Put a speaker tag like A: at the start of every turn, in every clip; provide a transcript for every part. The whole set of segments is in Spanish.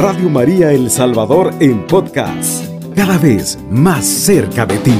A: Radio María El Salvador en podcast, cada vez más cerca de ti.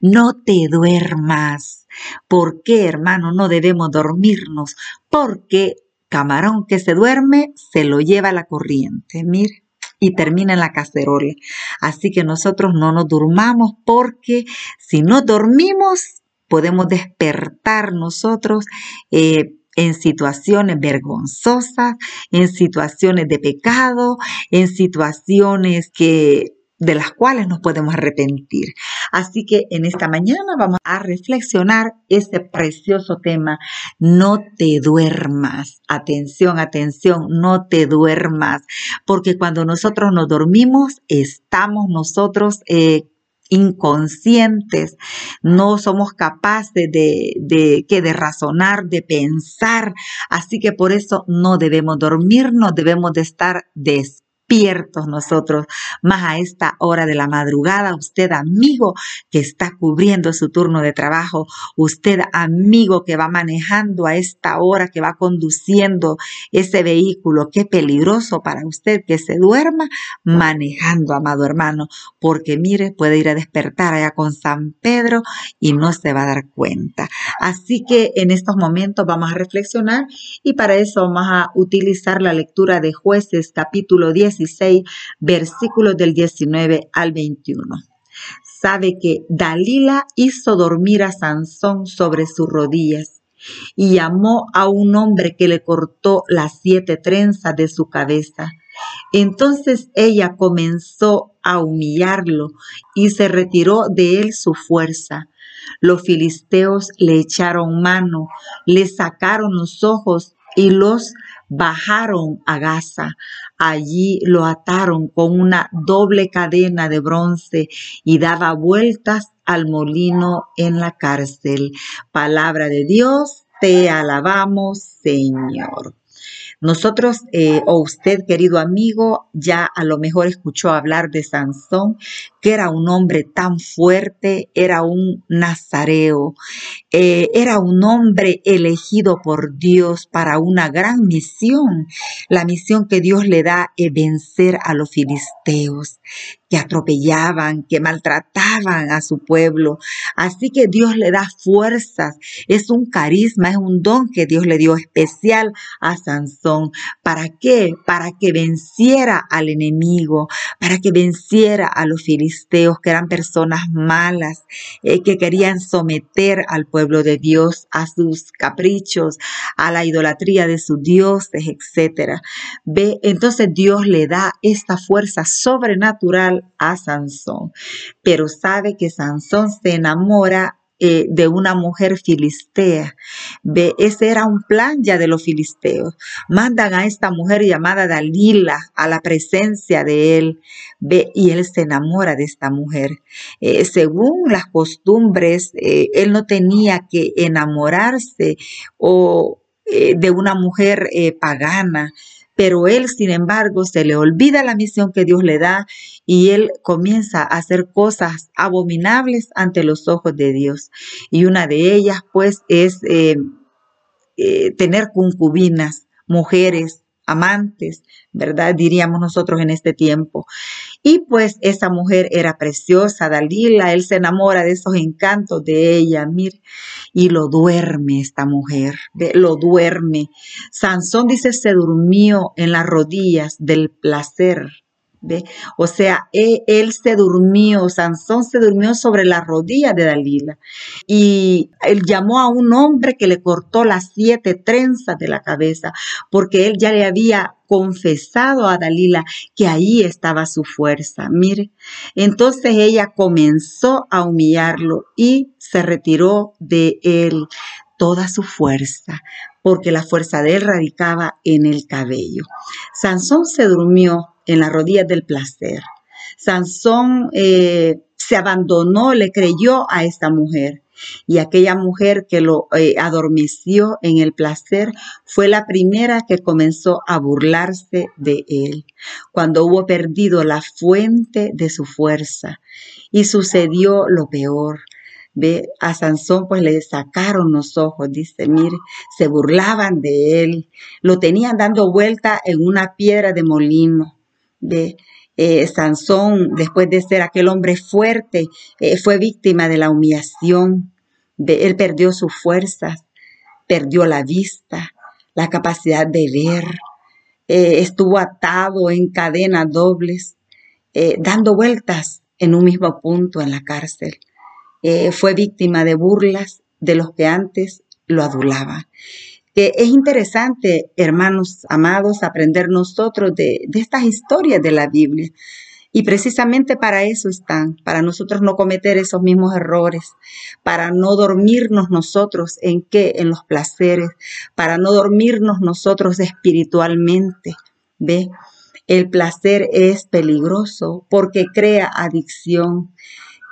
B: No te duermas. ¿Por qué, hermano, no debemos dormirnos? Porque camarón que se duerme se lo lleva la corriente. Mire y termina en la cacerola. Así que nosotros no nos durmamos porque si no dormimos podemos despertar nosotros eh, en situaciones vergonzosas, en situaciones de pecado, en situaciones que de las cuales nos podemos arrepentir. Así que en esta mañana vamos a reflexionar ese precioso tema, no te duermas. Atención, atención, no te duermas, porque cuando nosotros nos dormimos, estamos nosotros... Eh, inconscientes, no somos capaces de, de, que de razonar, de pensar, así que por eso no debemos dormirnos, debemos de estar despiertos despiertos nosotros, más a esta hora de la madrugada, usted amigo que está cubriendo su turno de trabajo, usted amigo que va manejando a esta hora, que va conduciendo ese vehículo, qué peligroso para usted que se duerma manejando, amado hermano, porque mire, puede ir a despertar allá con San Pedro y no se va a dar cuenta. Así que en estos momentos vamos a reflexionar y para eso vamos a utilizar la lectura de jueces capítulo 10 16, versículos del 19 al 21. Sabe que Dalila hizo dormir a Sansón sobre sus rodillas y llamó a un hombre que le cortó las siete trenzas de su cabeza. Entonces ella comenzó a humillarlo y se retiró de él su fuerza. Los filisteos le echaron mano, le sacaron los ojos y los bajaron a Gaza. Allí lo ataron con una doble cadena de bronce y daba vueltas al molino en la cárcel. Palabra de Dios, te alabamos, Señor. Nosotros, eh, o usted, querido amigo, ya a lo mejor escuchó hablar de Sansón, que era un hombre tan fuerte, era un nazareo, eh, era un hombre elegido por Dios para una gran misión. La misión que Dios le da es vencer a los filisteos que atropellaban, que maltrataban a su pueblo. Así que Dios le da fuerzas, es un carisma, es un don que Dios le dio especial a Sansón. ¿Para qué? Para que venciera al enemigo, para que venciera a los filisteos, que eran personas malas, eh, que querían someter al pueblo de Dios a sus caprichos, a la idolatría de sus dioses, etc. Ve, entonces Dios le da esta fuerza sobrenatural a Sansón, pero sabe que Sansón se enamora eh, de una mujer filistea. Ve, ese era un plan ya de los filisteos. Mandan a esta mujer llamada Dalila a la presencia de él. Ve, y él se enamora de esta mujer. Eh, según las costumbres, eh, él no tenía que enamorarse o de una mujer pagana pero él, sin embargo, se le olvida la misión que Dios le da y él comienza a hacer cosas abominables ante los ojos de Dios. Y una de ellas, pues, es eh, eh, tener concubinas, mujeres, amantes, ¿verdad? Diríamos nosotros en este tiempo. Y pues esa mujer era preciosa, Dalila, él se enamora de esos encantos de ella, mire, y lo duerme esta mujer, lo duerme. Sansón dice, se durmió en las rodillas del placer o sea, e, él, se durmió, Sansón se durmió sobre la rodilla de Dalila y él llamó a un hombre que le cortó las siete trenzas de la cabeza porque él ya le había confesado a Dalila que ahí estaba su fuerza. Mire, entonces ella comenzó a humillarlo y se retiró de él toda su fuerza, porque la fuerza de él radicaba en el cabello. Sansón se durmió en las rodillas del placer. Sansón eh, se abandonó, le creyó a esta mujer. Y aquella mujer que lo eh, adormeció en el placer fue la primera que comenzó a burlarse de él, cuando hubo perdido la fuente de su fuerza. Y sucedió lo peor. Ve, a Sansón pues le sacaron los ojos, dice, mire, se burlaban de él, lo tenían dando vuelta en una piedra de molino. Ve, eh, Sansón, después de ser aquel hombre fuerte, eh, fue víctima de la humillación. De, él perdió sus fuerzas, perdió la vista, la capacidad de ver, eh, estuvo atado en cadenas dobles, dando vueltas en un mismo punto en la cárcel. fue víctima de burlas de los que antes lo adulaban es interesante, hermanos amados, aprender nosotros de, estas historias de la Biblia. Y precisamente para eso están, para nosotros no cometer esos mismos errores, para no dormirnos nosotros en qué, en los placeres, para no dormirnos nosotros espiritualmente. ¿Ve? El placer es peligroso porque crea adicción,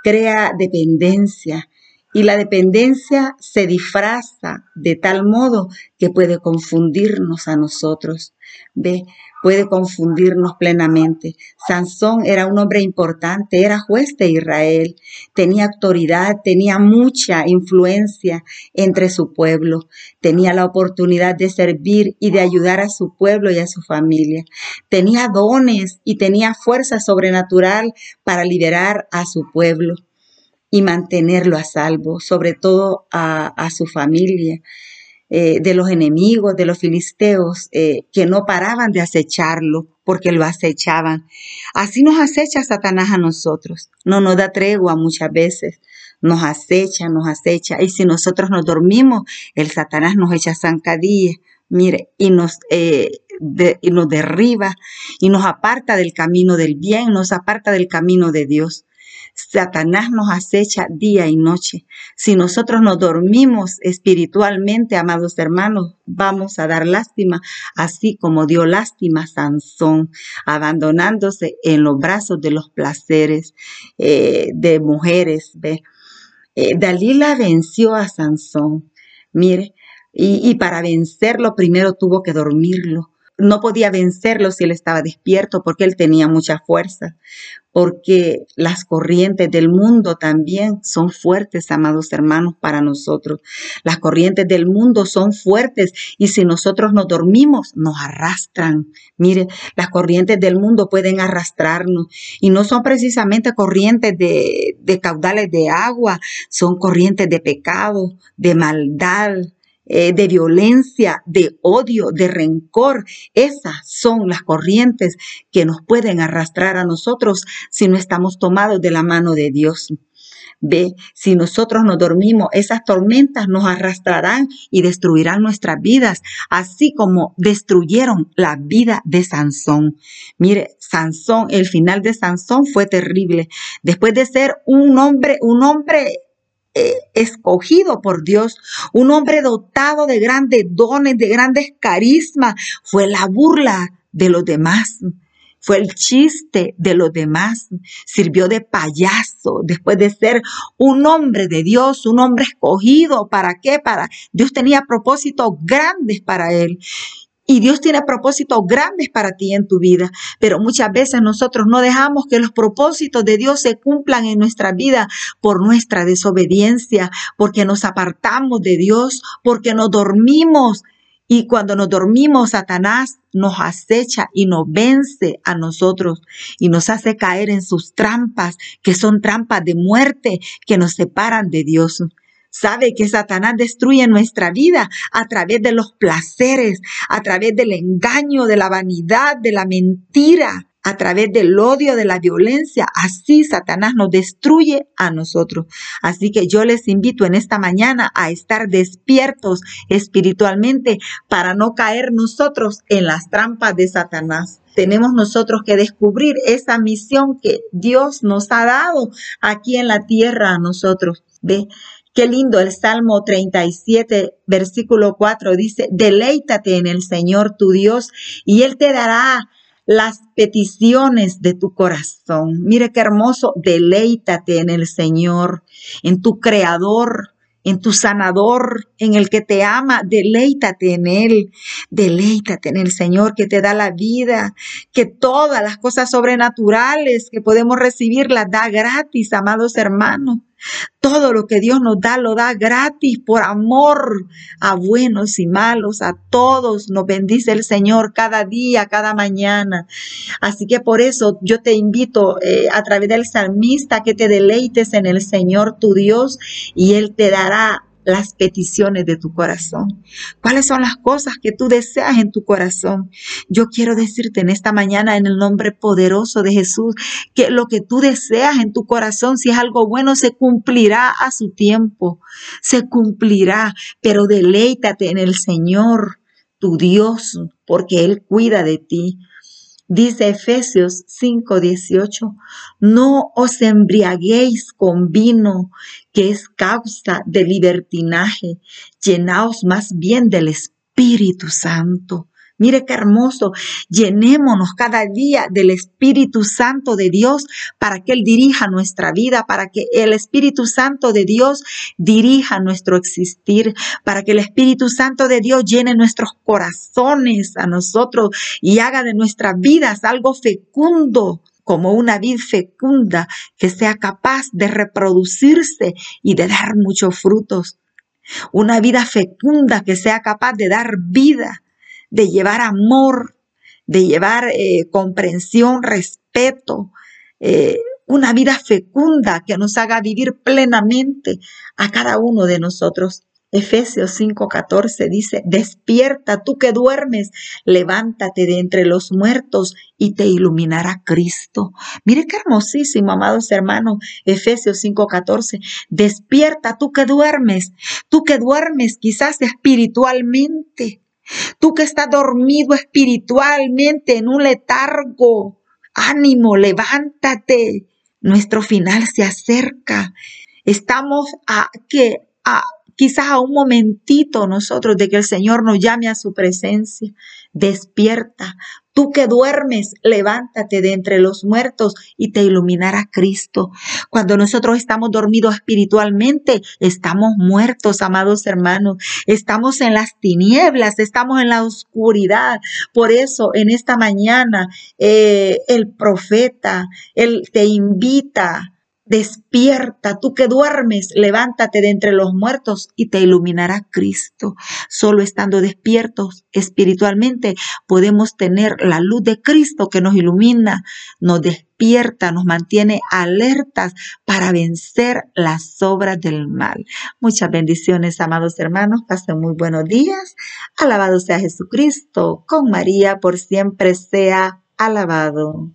B: crea dependencia, y la dependencia se disfraza de tal modo que puede confundirnos a nosotros. Ve, puede confundirnos plenamente. Sansón era un hombre importante, era juez de Israel, tenía autoridad, tenía mucha influencia entre su pueblo, tenía la oportunidad de servir y de ayudar a su pueblo y a su familia. Tenía dones y tenía fuerza sobrenatural para liberar a su pueblo y mantenerlo a salvo, sobre todo a, su familia, eh, de los enemigos, de los filisteos, eh, que no paraban de acecharlo porque lo acechaban. Así nos acecha Satanás a nosotros, no nos da tregua muchas veces, nos acecha, nos acecha, y si nosotros nos dormimos, el Satanás nos echa zancadilla, mire, y nos, eh, y nos derriba, y nos aparta del camino del bien, nos aparta del camino de Dios. Satanás nos acecha día y noche. Si nosotros nos dormimos espiritualmente, amados hermanos, vamos a dar lástima, así como dio lástima Sansón, abandonándose en los brazos de los placeres eh, de mujeres. ¿ve? Eh, Dalila venció a Sansón. Mire, y para vencerlo primero tuvo que dormirlo no podía vencerlo si él estaba despierto porque él tenía mucha fuerza, porque las corrientes del mundo también son fuertes, amados hermanos, para nosotros. Las corrientes del mundo son fuertes y si nosotros nos dormimos, nos arrastran. Mire, las corrientes del mundo pueden arrastrarnos y no son precisamente corrientes de, de caudales de agua, son corrientes de pecado, de maldad, eh, de violencia, de odio, de rencor. Esas son las corrientes que nos pueden arrastrar a nosotros si no estamos tomados de la mano de Dios. Ve, si nosotros nos dormimos, esas tormentas nos arrastrarán y destruirán nuestras vidas, así como destruyeron la vida de Sansón. Mire, Sansón, el final de Sansón fue terrible. Después de ser un hombre, un hombre escogido por Dios, un hombre dotado de grandes dones, de grandes carismas, fue la burla de los demás. Fue el chiste de los demás. Sirvió de payaso después de ser un hombre de Dios, un hombre escogido. ¿Para qué? Para Dios tenía propósitos grandes para él. Y Dios tiene propósitos grandes para ti en tu vida, pero muchas veces nosotros no dejamos que los propósitos de Dios se cumplan en nuestra vida por nuestra desobediencia, porque nos apartamos de Dios, porque nos dormimos. Y cuando nos dormimos, Satanás nos acecha y nos vence a nosotros y nos hace caer en sus trampas, que son trampas de muerte que nos separan de Dios. Sabe que Satanás destruye nuestra vida a través de los placeres, a través del engaño, de la vanidad, de la mentira, a través del odio, de la violencia. Así Satanás nos destruye a nosotros. Así que yo les invito en esta mañana a estar despiertos espiritualmente para no caer nosotros en las trampas de Satanás tenemos nosotros que descubrir esa misión que Dios nos ha dado aquí en la tierra a nosotros. ¿Ve? Qué lindo el Salmo 37, versículo 4 dice, deleítate en el Señor tu Dios y Él te dará las peticiones de tu corazón. Mire qué hermoso, deleítate en el Señor, en tu Creador, en tu sanador, en el que te ama, deleítate en Él, deleítate en el Señor que te da la vida, que todas las cosas sobrenaturales que podemos recibir las da gratis, amados hermanos. Todo lo que Dios nos da, lo da gratis por amor a buenos y malos, a todos. Nos bendice el Señor cada día, cada mañana. Así que por eso yo te invito eh, a través del salmista que te deleites en el Señor tu Dios y Él te dará las peticiones de tu corazón. ¿Cuáles son las cosas que tú deseas en tu corazón? Yo quiero decirte en esta mañana en el nombre poderoso de Jesús que lo que tú deseas en tu corazón, si es algo bueno, se cumplirá a su tiempo. Se cumplirá, pero deleítate en el Señor, tu Dios, porque Él cuida de ti. Dice Efesios 5:18, no os embriaguéis con vino, que es causa de libertinaje, llenaos más bien del Espíritu Santo. Mire qué hermoso. Llenémonos cada día del Espíritu Santo de Dios para que Él dirija nuestra vida, para que el Espíritu Santo de Dios dirija nuestro existir, para que el Espíritu Santo de Dios llene nuestros corazones a nosotros y haga de nuestras vidas algo fecundo como una vid fecunda que sea capaz de reproducirse y de dar muchos frutos. Una vida fecunda que sea capaz de dar vida de llevar amor, de llevar eh, comprensión, respeto, eh, una vida fecunda que nos haga vivir plenamente a cada uno de nosotros. Efesios 5:14 dice, despierta tú que duermes, levántate de entre los muertos y te iluminará Cristo. Mire qué hermosísimo, amados hermanos, Efesios 5:14, despierta tú que duermes, tú que duermes quizás espiritualmente, Tú que estás dormido espiritualmente en un letargo, ánimo, levántate. Nuestro final se acerca. Estamos a que a quizás a un momentito nosotros de que el Señor nos llame a su presencia. Despierta, Tú que duermes, levántate de entre los muertos y te iluminará Cristo. Cuando nosotros estamos dormidos espiritualmente, estamos muertos, amados hermanos. Estamos en las tinieblas, estamos en la oscuridad. Por eso, en esta mañana, eh, el profeta, él te invita Despierta, tú que duermes, levántate de entre los muertos y te iluminará Cristo. Solo estando despiertos espiritualmente podemos tener la luz de Cristo que nos ilumina, nos despierta, nos mantiene alertas para vencer las obras del mal. Muchas bendiciones, amados hermanos. Pasen muy buenos días. Alabado sea Jesucristo. Con María por siempre sea alabado.